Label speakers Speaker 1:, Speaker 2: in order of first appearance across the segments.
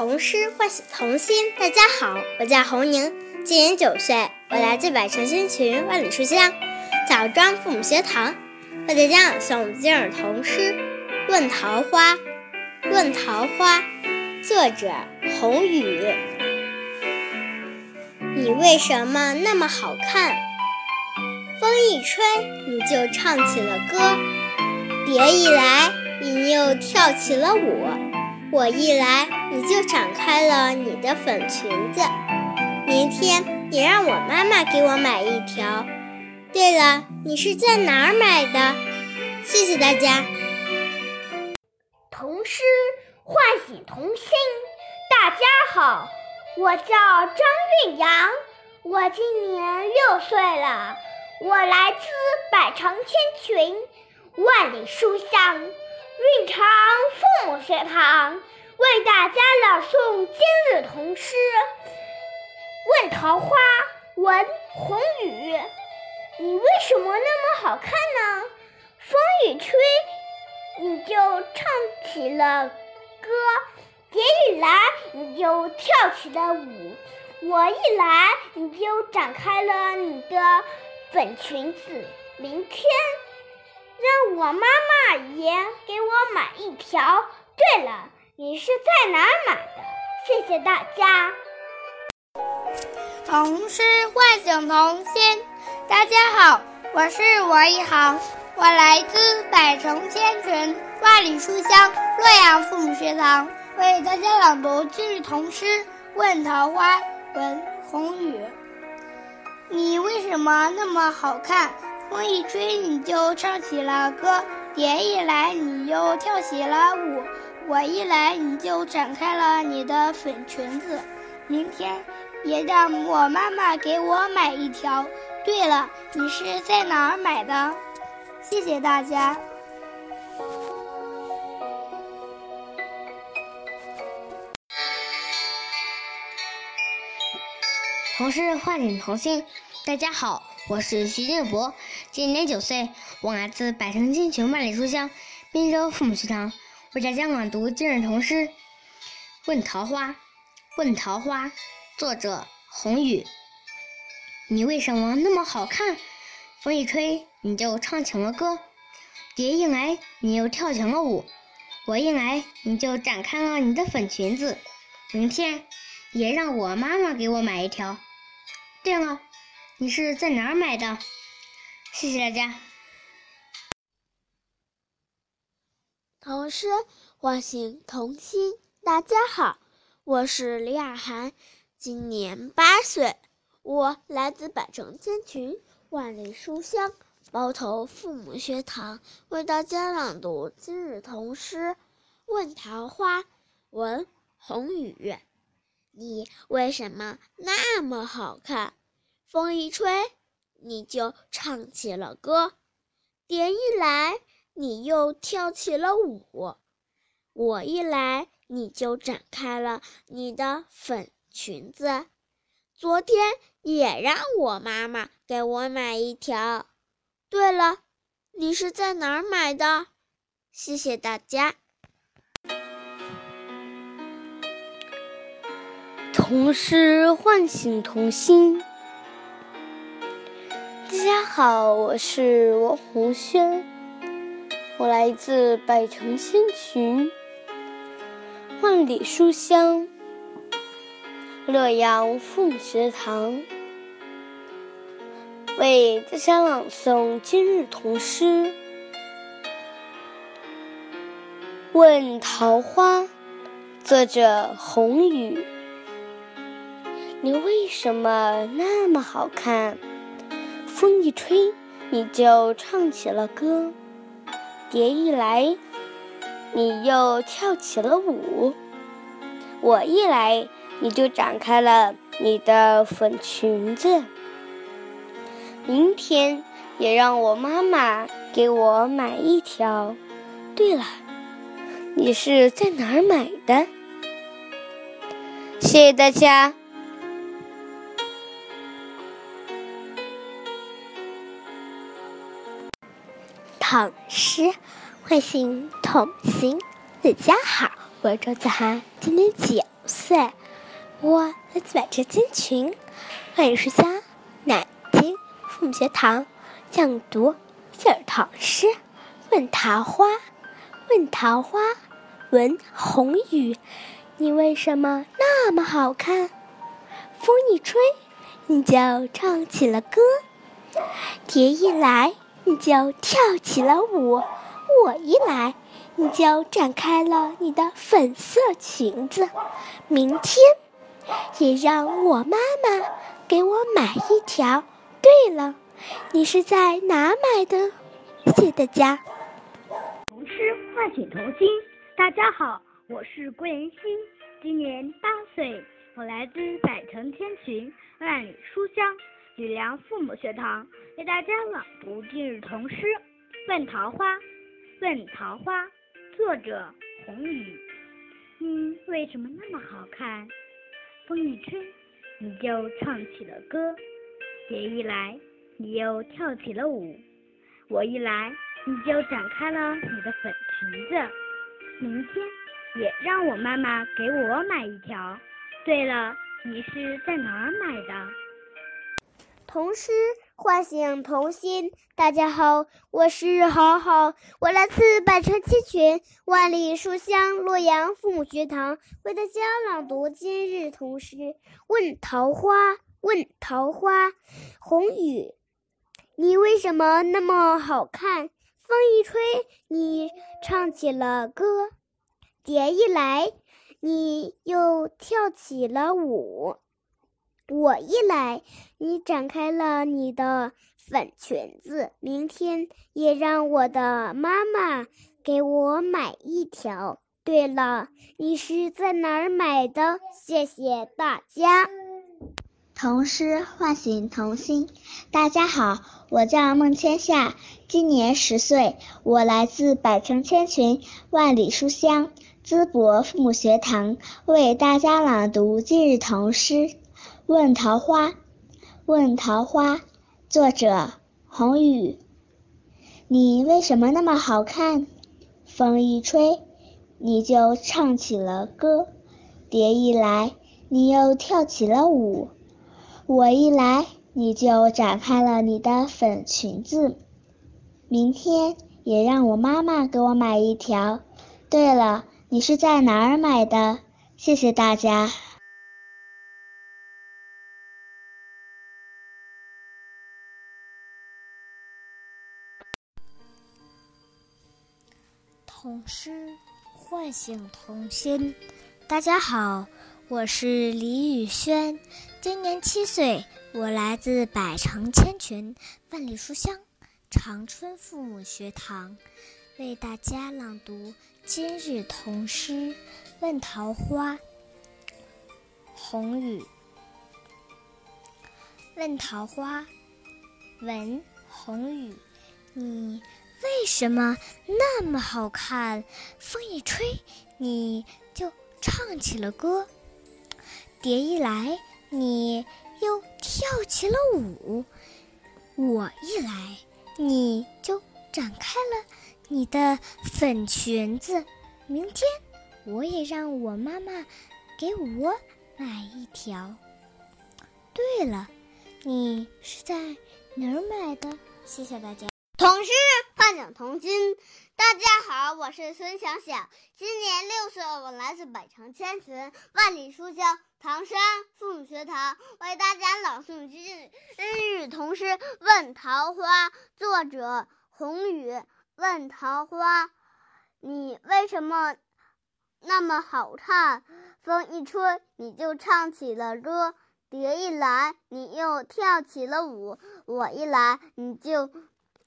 Speaker 1: 童诗唤醒童心。大家好，我叫侯宁，今年九岁，我来自百城新群万里书香枣庄父母学堂，为大家朗诵今日童诗《问桃花》。问桃花，作者红雨。你为什么那么好看？风一吹，你就唱起了歌；蝶一来，你又跳起了舞。我一来，你就展开了你的粉裙子。明天也让我妈妈给我买一条。对了，你是在哪儿买的？谢谢大家。
Speaker 2: 童诗唤醒童心。大家好，我叫张韵阳，我今年六岁了，我来自百城千群，万里书香。蕴藏父母学堂为大家朗诵今日童诗《问桃花》文红雨。你为什么那么好看呢？风一吹，你就唱起了歌；蝶一来，你就跳起了舞；我一来，你就展开了你的粉裙子。明天。让我妈妈也给我买一条。对了，你是在哪儿买的？谢谢大家。
Speaker 3: 童诗唤醒童心。大家好，我是王一航，我来自百城千群万里书香洛阳父母学堂，为大家朗读今日童诗《问桃花》文红雨。你为什么那么好看？风一吹，你就唱起了歌；蝶一来，你又跳起了舞；我一来，你就展开了你的粉裙子。明天也让我妈妈给我买一条。对了，你是在哪儿买的？谢谢大家。
Speaker 4: 童诗唤醒童心，大家好。我是徐建博，今年九岁，我来自百城千群万里书香滨州父母学堂，为大家朗读今日童诗《问桃花》。问桃花，作者红雨。你为什么那么好看？风一吹，你就唱起了歌；蝶一来，你又跳起了舞；我一来，你就展开了你的粉裙子。明天，也让我妈妈给我买一条。对了。你是在哪儿买的？谢谢大家。
Speaker 5: 童诗唤醒童心。大家好，我是李雅涵，今年八岁，我来自百城千群万里书香包头父母学堂，为大家朗读今日童诗《问桃花》文红雨。你为什么那么好看？风一吹，你就唱起了歌；蝶一来，你又跳起了舞；我一来，你就展开了你的粉裙子。昨天也让我妈妈给我买一条。对了，你是在哪儿买的？谢谢大家。
Speaker 6: 童诗唤醒童心。大家好，我是王红轩，我来自百城千群、万里书香洛阳父母学堂，为大家朗诵今日童诗《问桃花》，作者红雨。你为什么那么好看？风一吹，你就唱起了歌；蝶一来，你又跳起了舞；我一来，你就展开了你的粉裙子。明天也让我妈妈给我买一条。对了，你是在哪儿买的？谢谢大家。
Speaker 7: 唐诗唤醒童心。大家好，我是周子涵，今年九
Speaker 4: 岁，我来自百城千群，万里书香，南京父母学堂讲读四儿唐诗。问桃花，问桃花，闻红雨，你为什么那么好看？风一吹，你就唱起了歌；蝶一来，你就跳起了舞；我一来，你就展开了你的粉色裙子。明天，也让我妈妈给我买一条。对了，你是在哪买的？谢谢大家。
Speaker 8: 童诗唤醒童心。大家好，我是桂妍心，今年八岁，我来自百城千群，万里书香吕梁父母学堂，为大家朗读今日童诗《问桃花》。问桃花，作者红雨。你为什么那么好看？风一吹，你就唱起了歌；蝶一来，你又跳起了舞；我一来，你就展开了你的粉裙子。明天也让我妈妈给我买一条。对了，你是在哪儿买的？
Speaker 2: 童诗唤醒童心。大家好，我是好好，我来自百城千群，万里书香洛阳父母学堂，为大家朗读今日童诗《问桃花》。问桃花，红雨，你为什么那么好看？风一吹，你唱起了歌；蝶一来，你又跳起了舞。我一来，你展开了你的粉裙子。明天也让我的妈妈给我买一条。对了，你是在哪儿买的？谢谢大家。
Speaker 5: 童诗唤醒童心。大家好，我叫孟千夏，今年十岁，我来自百城千群，万里书香淄博父母学堂，为大家朗读今日童诗《问桃花》。问桃花，作者红雨。你为什么那么好看？风一吹，你就唱起了歌；蝶一来，你又跳起了舞。我一来，你就展开了你的粉裙子。明天也让我妈妈给我买一条。对了，你是在哪儿买的？谢谢大家。
Speaker 9: 诗唤醒童心。大家好，我是李宇轩。今年七岁，我来自百城千群，万里书香长春父母学堂，为大家朗读今日童诗《问桃花》。红雨。问桃花，闻红雨，你为什么那么好看？风一吹，你就唱起了歌；蝶一来。你又跳起了舞，我一来，你就展开了你的粉裙子。明天我也让我妈妈给我买一条。对了，你是在哪儿买的？谢谢大家。
Speaker 2: 同事唤醒童心。大家好，我是孙小小，今年六岁，我来自百城千群，万里书香。唐山父母学堂为大家朗诵今日童诗《问桃花》，作者红雨。问桃花，你为什么那么好看？风一吹，你就唱起了歌；蝶一来，你又跳起了舞；我一来，你就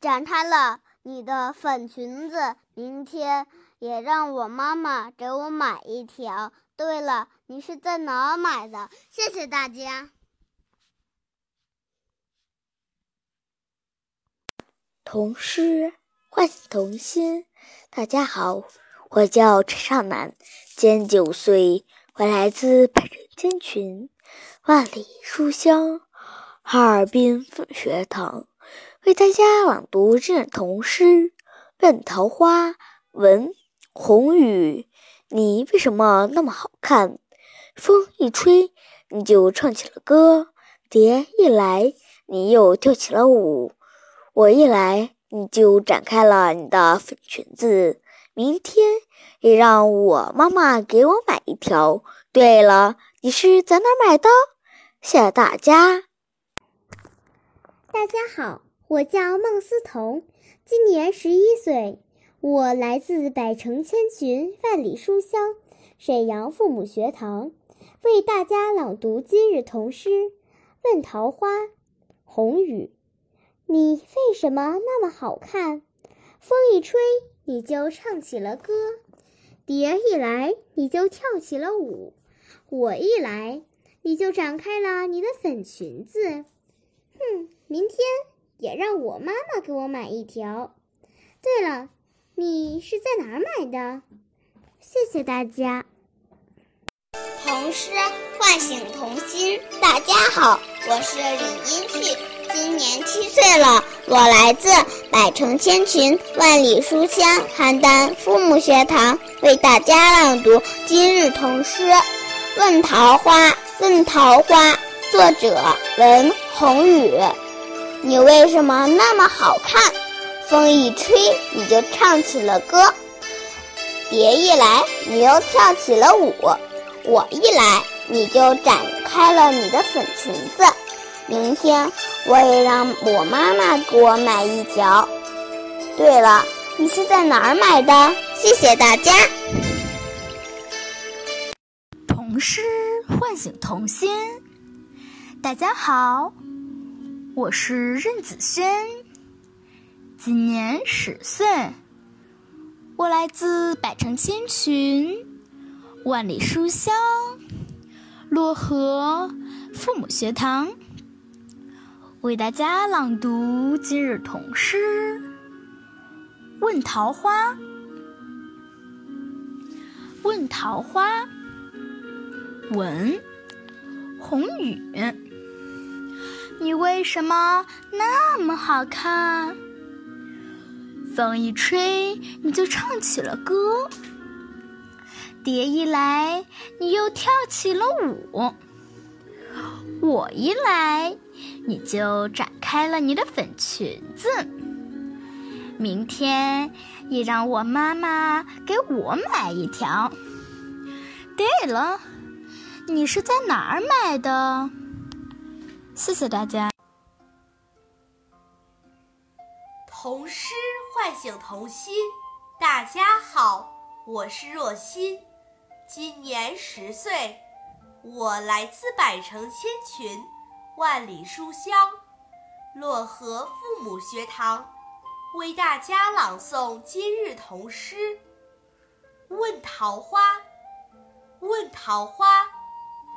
Speaker 2: 展开了你的粉裙子。明天也让我妈妈给我买一条。对了，你是在哪儿买的？谢谢大家。
Speaker 10: 童诗唤醒童心。大家好，我叫陈少南，今年九岁，我来自北京千群，万里书香哈尔滨分学堂，为大家朗读这日童诗《问桃花》，文红雨。你为什么那么好看？风一吹，你就唱起了歌；蝶一来，你又跳起了舞；我一来，你就展开了你的粉裙子。明天也让我妈妈给我买一条。对了，你是在哪买的？谢谢大家。
Speaker 9: 大家好，我叫孟思彤，今年十一岁，我来自百城千群万里书香沈阳父母学堂，为大家朗读今日童诗《问桃花》。红雨，你为什么那么好看？风一吹，你就唱起了歌；蝶一来，你就跳起了舞；我一来，你就展开了你的粉裙子。哼，明天也让我妈妈给我买一条。对了，你是在哪儿买的？谢谢大家。
Speaker 6: 童诗唤醒童心。大家好，我是李英旭，今年七岁了。我来自百城千群、万里书香邯郸父母学堂，为大家朗读今日童诗《问桃花》。问桃花，作者文宏宇。你为什么那么好看？风一吹，你就唱起了歌；蝶一来，你又跳起了舞。我一来，你就展开了你的粉裙子。明天我也让我妈妈给我买一条。对了，你是在哪儿买的？谢谢大家。
Speaker 11: 童诗唤醒童心。大家好，我是任子轩，今年十岁，我来自百城千群。万里书香，漯河父母学堂为大家朗读今日童诗《问桃花》。问桃花，文红雨。你为什么那么好看？风一吹，你就唱起了歌。蝶一来，你又跳起了舞；我一来，你就展开了你的粉裙子。明天也让我妈妈给我买一条。对了，你是在哪儿买的？谢谢大家。
Speaker 12: 童诗唤醒童心，大家好，我是若欣。今年十岁，我来自百城千群，万里书香漯河父母学堂，为大家朗诵今日童诗《问桃花》。问桃花，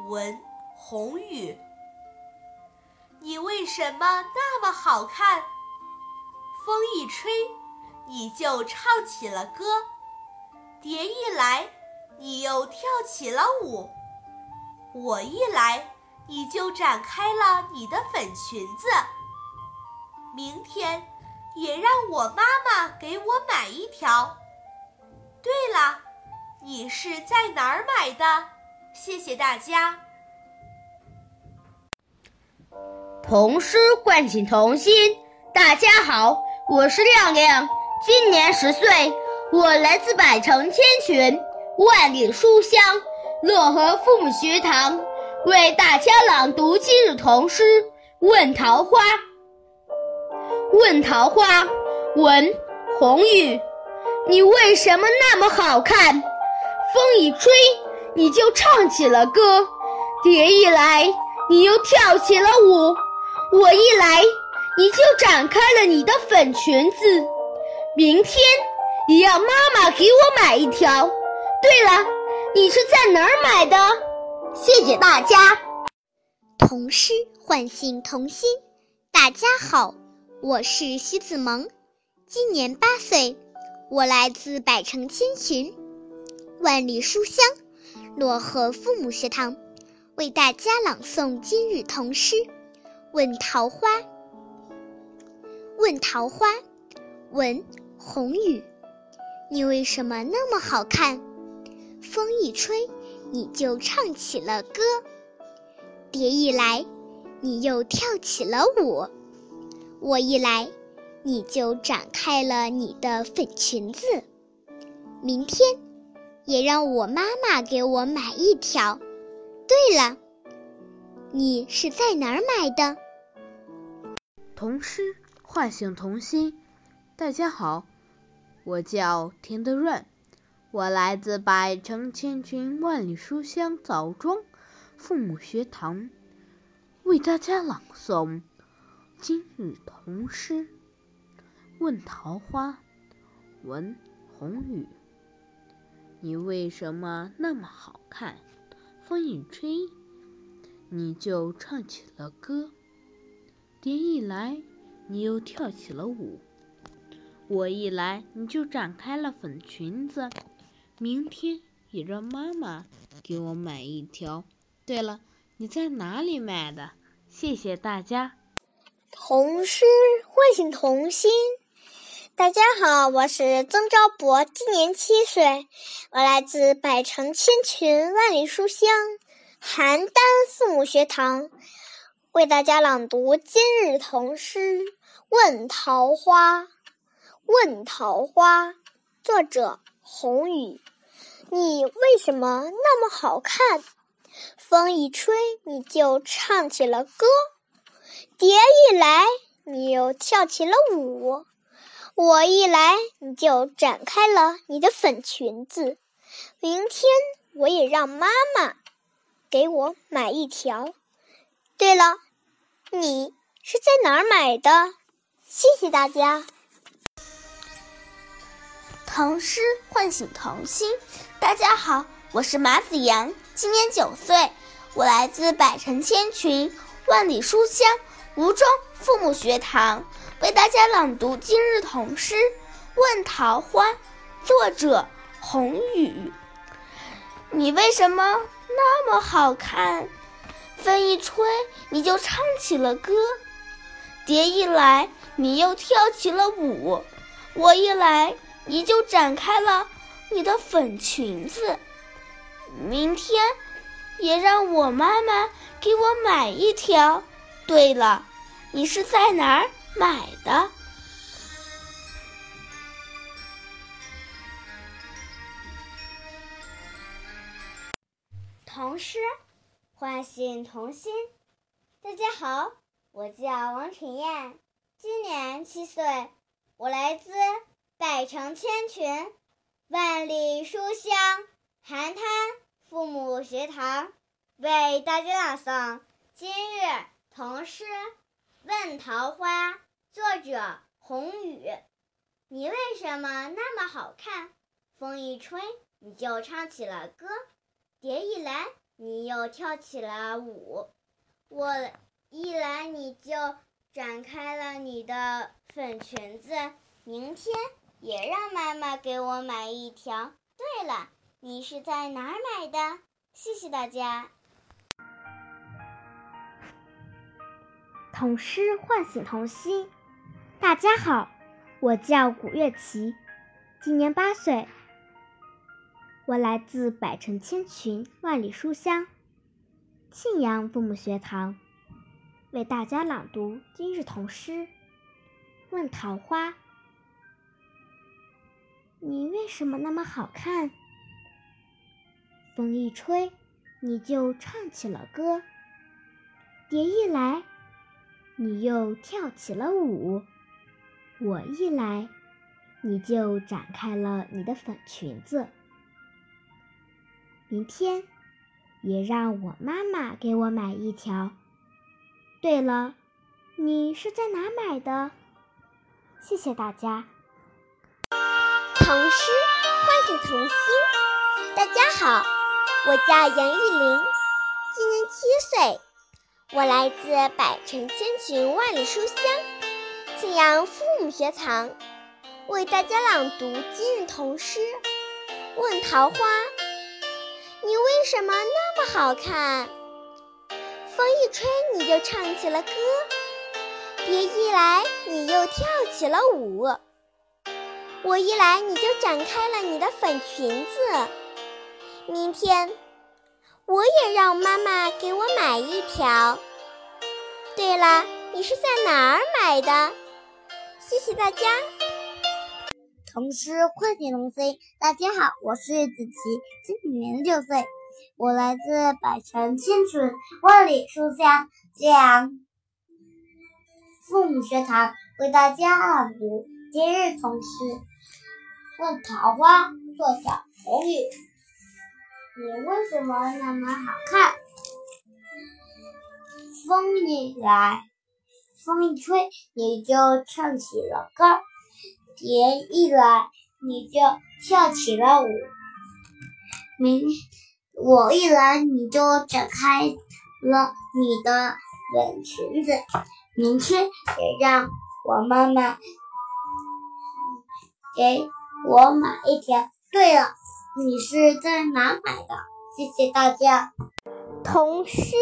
Speaker 12: 文红雨。你为什么那么好看？风一吹，你就唱起了歌；蝶一来。你又跳起了舞，我一来，你就展开了你的粉裙子。明天也让我妈妈给我买一条。对了，你是在哪儿买的？谢谢大家。
Speaker 13: 童诗唤醒童心。大家好，我是亮亮，今年十岁，我来自百城千群。万里书香，漯河父母学堂为大家朗读今日童诗《问桃花》。问桃花，文红玉。你为什么那么好看？风一吹，你就唱起了歌；蝶一来，你又跳起了舞；我一来，你就展开了你的粉裙子。明天，也要妈妈给我买一条。对了，你是在哪儿买的？谢谢大家。
Speaker 2: 童诗唤醒童心。大家好，我是徐子萌，今年八岁，我来自百城千群，万里书香漯河父母学堂，为大家朗诵今日童诗《问桃花》。问桃花，文红雨。你为什么那么好看？风一吹，你就唱起了歌；蝶一来，你又跳起了舞。我一来，你就展开了你的粉裙子。明天，也让我妈妈给我买一条。对了，你是在哪儿买的？
Speaker 14: 童诗唤醒童心。大家好，我叫田德润，我来自百城千群万里书香枣庄父母学堂，为大家朗诵今日童诗《问桃花》，文红雨。你为什么那么好看？风一吹，你就唱起了歌；蝶一来，你又跳起了舞；我一来，你就展开了粉裙子。明天也让妈妈给我买一条。对了，你在哪里买的？谢谢大家。
Speaker 6: 童诗唤醒童心。大家好，我是曾昭博，今年七岁，我来自百城千群万里书香邯郸父母学堂，为大家朗读今日童诗《问桃花》。问桃花，作者红雨。你为什么那么好看？风一吹，你就唱起了歌；蝶一来，你又跳起了舞。我一来，你就展开了你的粉裙子。明天我也让妈妈给我买一条。对了，你是在哪儿买的？谢谢大家。
Speaker 5: 童诗唤醒童心。大家好，我是马子阳，今年九岁，我来自百城千群万里书香吴中父母学堂。为大家朗读今日童诗《问桃花》，作者红雨。你为什么那么好看？风一吹，你就唱起了歌；蝶一来，你又跳起了舞；我一来，你就展开了你的粉裙子。明天，也让我妈妈给我买一条。对了，你是在哪儿？买的
Speaker 2: 童诗唤醒童心。大家好，我叫王晨燕，今年七岁，我来自百城千群万里书香邯郸父母学堂，为大家朗诵今日童诗《问桃花》。作者红雨，你为什么那么好看？风一吹，你就唱起了歌；蝶一来，你又跳起了舞；我一来，你就展开了你的粉裙子。明天也让妈妈给我买一条。对了，你是在哪儿买的？谢谢大家。
Speaker 9: 童诗唤醒童心。大家好，我叫古月琪，今年八岁，我来自百城千群万里书香庆阳父母学堂，为大家朗读今日童诗《问桃花》。你为什么那么好看？风一吹，你就唱起了歌；蝶一来，你又跳起了舞。我一来，你就展开了你的粉裙子。明天也让我妈妈给我买一条。对了，你是在哪买的？谢谢大家。
Speaker 6: 童诗唤醒童心。大家好，我叫杨玉林，今年七岁，我来自百城千群万里书香。庆阳父母学堂为大家朗读今日童诗《问桃花》。你为什么那么好看？风一吹，你就唱起了歌；蝶一来，你又跳起了舞；我一来，你就展开了你的粉裙子。明天，
Speaker 2: 我也让妈妈给我买一条。对了，你是在哪儿买的？谢谢大家。
Speaker 3: 童诗唤醒童心，大家好，我是子琪，今年六岁，我来自百城千村万里书香揭阳父母学堂，为大家朗读今日童诗。问桃花，作者红雨。你为什么那么好看？风一来，风一吹，你就唱起了歌；蝶一来，你就跳起了舞。明我一来，你就展开了你的粉裙子。明天也让我妈妈给我买一条。对了，你是在哪买的？谢谢大家。
Speaker 2: 童诗。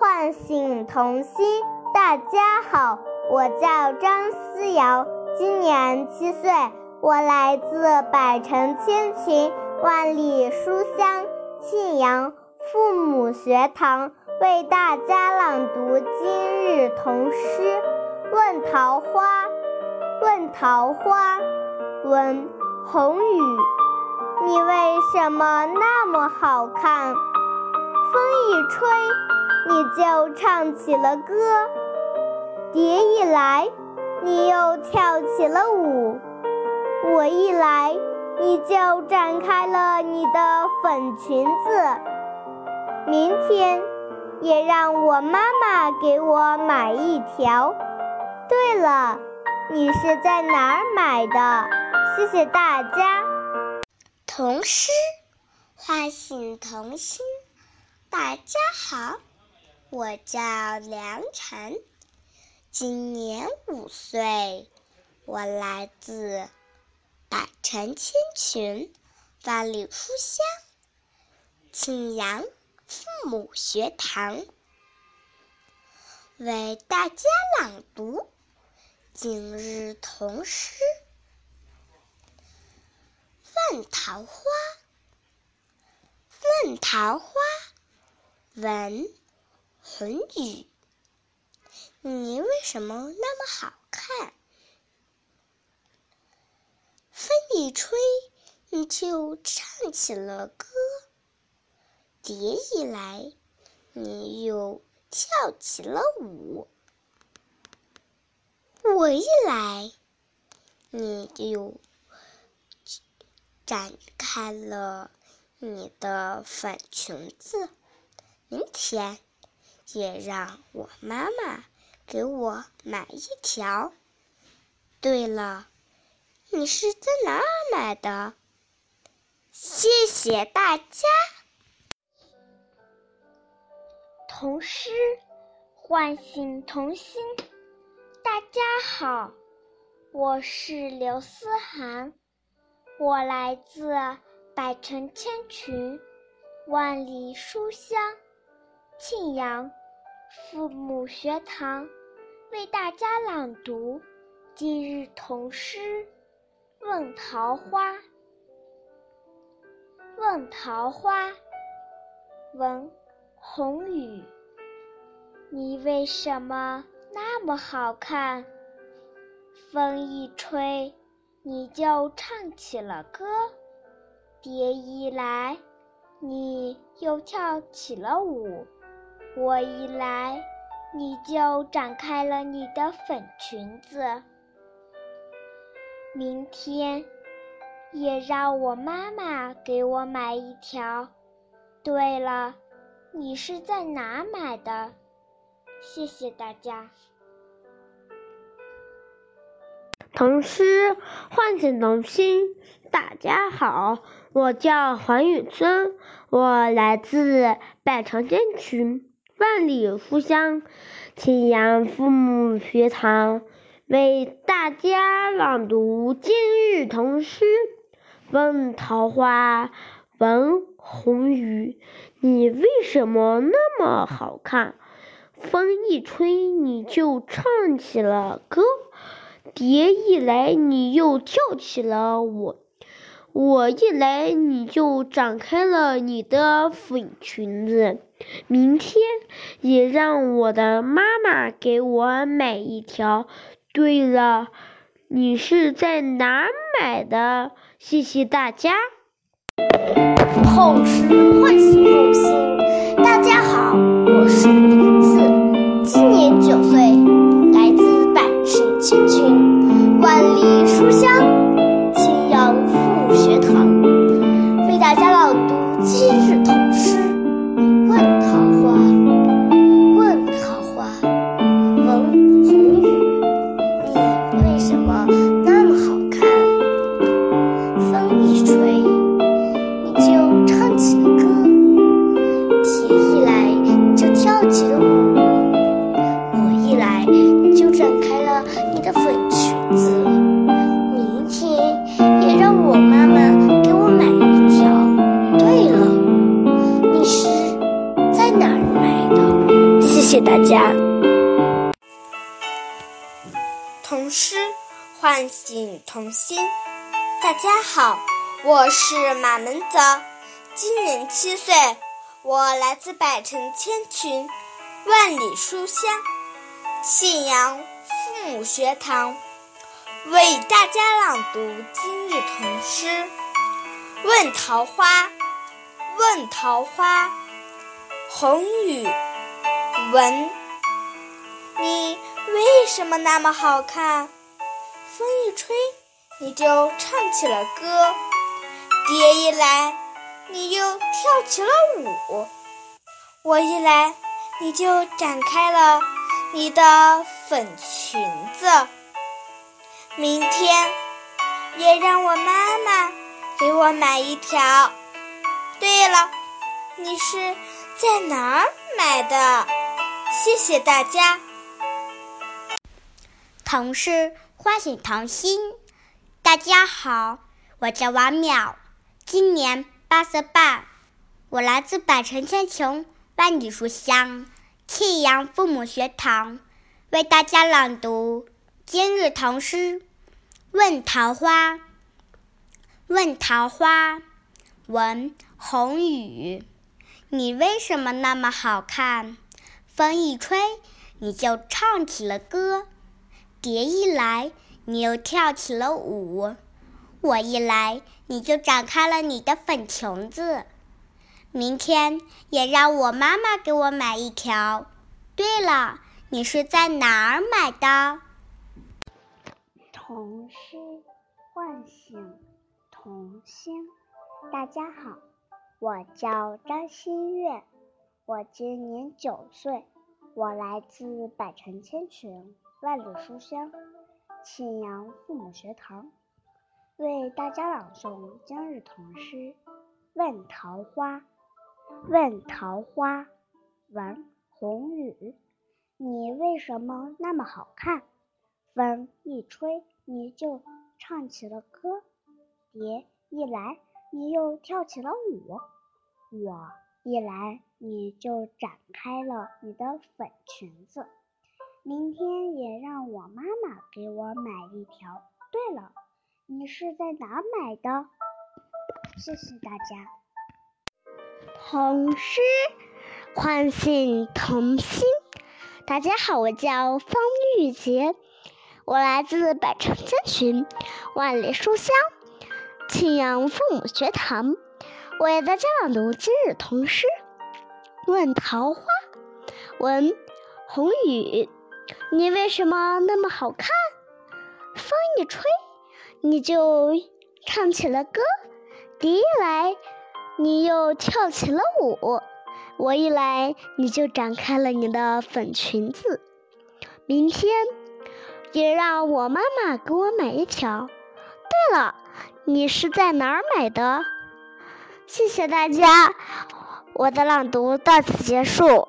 Speaker 2: 唤醒童心，大家好，我叫张思瑶，今年七岁，我来自百城千群万里书香庆阳父母学堂，为大家朗读今日童诗。问桃花，问桃花，问红雨，你为什么那么好看？风一吹。你就唱起了歌，蝶一来，你又跳起了舞；我一来，你就展开了你的粉裙子。明天也让我妈妈给我买一条。对了，你是在哪儿买的？谢谢大家。
Speaker 15: 童诗唤醒童心，大家好。我叫梁晨，今年五岁，我来自百城千群、万里书香庆阳父母学堂，为大家朗读今日童诗。问桃花，问桃花，文。红雨，你为什么那么好看？风一吹，你就唱起了歌；蝶一来，你又跳起了舞；我一来，你就展开了你的粉裙子。明天。也让我妈妈给我买一条。对了，你是在哪儿买的？谢谢大家。
Speaker 2: 童诗唤醒童心。大家好，我是刘思涵，我来自百城千群，万里书香，庆阳。父母学堂为大家朗读今日童诗《问桃花》。问桃花，问红雨，你为什么那么好看？风一吹，你就唱起了歌；蝶一来，你又跳起了舞。我一来，你就展开了你的粉裙子。明天也让我妈妈给我买一条。对了，你是在哪买的？谢谢大家。
Speaker 16: 童诗唤醒童心，大家好，我叫黄雨村，我来自百城千群。万里书香，庆阳父母学堂为大家朗读今日童诗。问桃花，闻红雨，你为什么那么好看？风一吹，你就唱起了歌；蝶一来，你又跳起了舞。我一来你就展开了你的粉裙子，明天也让我的妈妈给我买一条。对了，你是在哪买的？谢谢大家。
Speaker 2: 童诗唤醒童心，大家好，我是李子，今年九岁，来自百城千群，万里书香。的粉裙子，明天也让我妈妈给我买一条。对了，你是在哪儿买的？
Speaker 6: 谢谢大家。童诗唤醒童心，大家好，我是马门泽，今年七岁。我来自百城千群，万里书香，信阳。母学堂，为大家朗读今日童诗《问桃花》。问桃花，红雨。闻，你为什么那么好看？风一吹，你就唱起了歌；蝶一来，你又跳起了舞；我一来，你就展开了你的粉裙子。明天也让我妈妈给我买一条。对了，你是在哪儿买的？谢谢大家。
Speaker 2: 童诗唤醒童心。大家好，我叫王淼，今年八岁半，我来自百城千穷万里书香庆阳父母学堂，为大家朗读今日唐诗《问桃花》。问桃花，文红雨，你为什么那么好看？风一吹，你就唱起了歌；蝶一来，你又跳起了舞；我一来，你就展开了你的粉裙子。明天也让我妈妈给我买一条。对了，你是在哪儿买的？
Speaker 15: 童诗唤醒童心。大家好，我叫张馨月。我今年九岁，我来自百城千群，万里书香，庆阳父母学堂，为大家朗诵今日童诗《问桃花》。问桃花，闻红雨，你为什么那么好看？风一吹，你就唱起了歌；蝶一来，你又跳起了舞。我一来。你就展开了你的粉裙子，明天也让我妈妈给我买一条。对了，你是在哪买的？谢谢大家。
Speaker 2: 童诗唤醒童心。大家好，我叫方玉洁，我来自百城千群，万里书香，庆阳父母学堂，为大家朗读今日童诗。问桃花，闻红雨，你为什么那么好看？风一吹，你就唱起了歌；蝶一来，你又跳起了舞；我一来，你就展开了你的粉裙子。明天也让我妈妈给我买一条。对了，你是在哪儿买的？谢谢大家。我的朗读到此结束。